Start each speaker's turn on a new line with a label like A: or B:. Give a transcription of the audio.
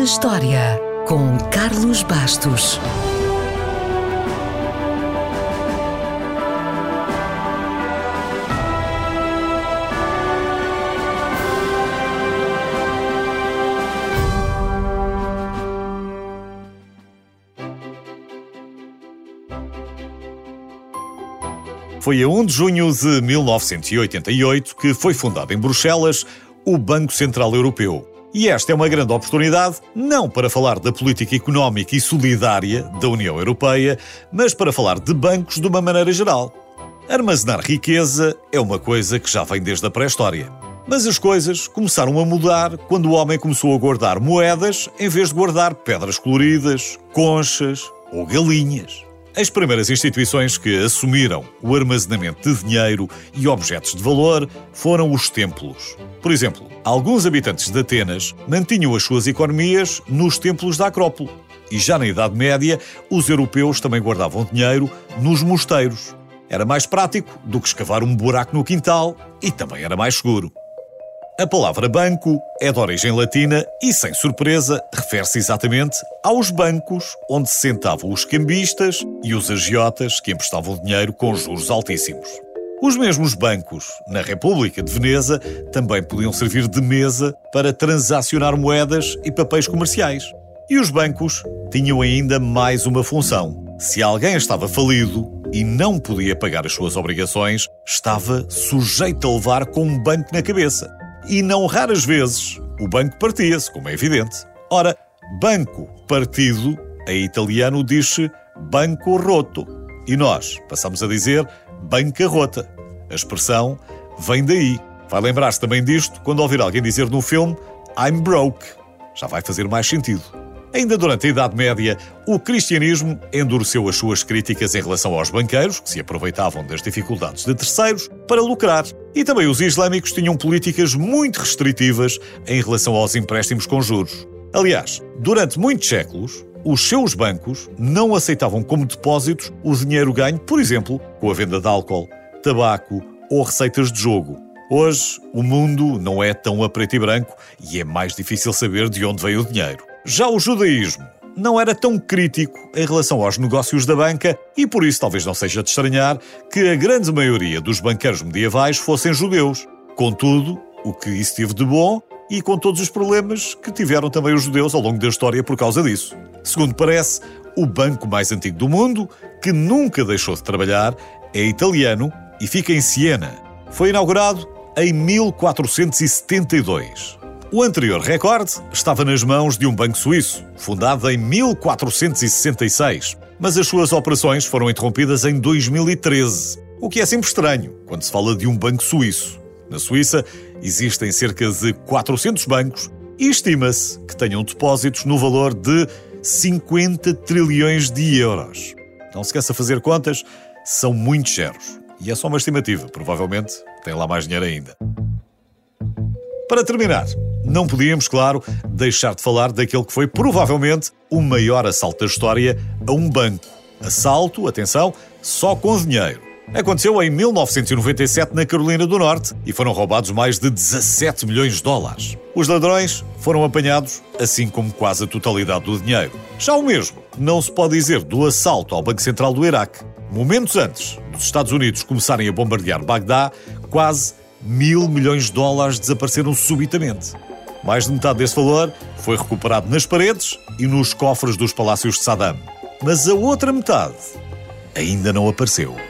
A: na História, com Carlos Bastos.
B: Foi a 1 de junho de 1988 que foi fundado em Bruxelas o Banco Central Europeu. E esta é uma grande oportunidade, não para falar da política económica e solidária da União Europeia, mas para falar de bancos de uma maneira geral. Armazenar riqueza é uma coisa que já vem desde a pré-história. Mas as coisas começaram a mudar quando o homem começou a guardar moedas em vez de guardar pedras coloridas, conchas ou galinhas. As primeiras instituições que assumiram o armazenamento de dinheiro e objetos de valor foram os templos. Por exemplo, alguns habitantes de Atenas mantinham as suas economias nos templos da Acrópole. E já na Idade Média, os europeus também guardavam dinheiro nos mosteiros. Era mais prático do que escavar um buraco no quintal e também era mais seguro. A palavra banco é de origem latina e, sem surpresa, refere-se exatamente aos bancos onde se sentavam os cambistas e os agiotas que emprestavam dinheiro com juros altíssimos. Os mesmos bancos, na República de Veneza, também podiam servir de mesa para transacionar moedas e papéis comerciais. E os bancos tinham ainda mais uma função. Se alguém estava falido e não podia pagar as suas obrigações, estava sujeito a levar com um banco na cabeça e não raras vezes o banco partia-se, como é evidente. Ora, banco partido, em italiano diz-se banco roto. E nós passamos a dizer bancarrota. A expressão vem daí. Vai lembrar-se também disto quando ouvir alguém dizer no filme I'm broke. Já vai fazer mais sentido. Ainda durante a Idade Média, o cristianismo endureceu as suas críticas em relação aos banqueiros, que se aproveitavam das dificuldades de terceiros, para lucrar. E também os islâmicos tinham políticas muito restritivas em relação aos empréstimos com juros. Aliás, durante muitos séculos, os seus bancos não aceitavam como depósitos o dinheiro ganho, por exemplo, com a venda de álcool, tabaco ou receitas de jogo. Hoje, o mundo não é tão a preto e branco e é mais difícil saber de onde veio o dinheiro. Já o judaísmo não era tão crítico em relação aos negócios da banca e por isso talvez não seja de estranhar que a grande maioria dos banqueiros medievais fossem judeus. Contudo, o que isso teve de bom e com todos os problemas que tiveram também os judeus ao longo da história por causa disso. Segundo parece, o banco mais antigo do mundo, que nunca deixou de trabalhar, é italiano e fica em Siena. Foi inaugurado em 1472. O anterior recorde estava nas mãos de um banco suíço, fundado em 1466, mas as suas operações foram interrompidas em 2013, o que é sempre estranho quando se fala de um banco suíço. Na Suíça existem cerca de 400 bancos e estima-se que tenham depósitos no valor de 50 trilhões de euros. Não se esqueça fazer contas, são muitos zeros. E é só uma estimativa, provavelmente tem lá mais dinheiro ainda. Para terminar, não podíamos, claro, deixar de falar daquele que foi provavelmente o maior assalto da história a um banco. Assalto, atenção, só com dinheiro. Aconteceu em 1997 na Carolina do Norte e foram roubados mais de 17 milhões de dólares. Os ladrões foram apanhados, assim como quase a totalidade do dinheiro. Já o mesmo não se pode dizer do assalto ao Banco Central do Iraque. Momentos antes dos Estados Unidos começarem a bombardear Bagdá, quase mil milhões de dólares desapareceram subitamente. Mais de metade desse valor foi recuperado nas paredes e nos cofres dos palácios de Saddam. Mas a outra metade ainda não apareceu.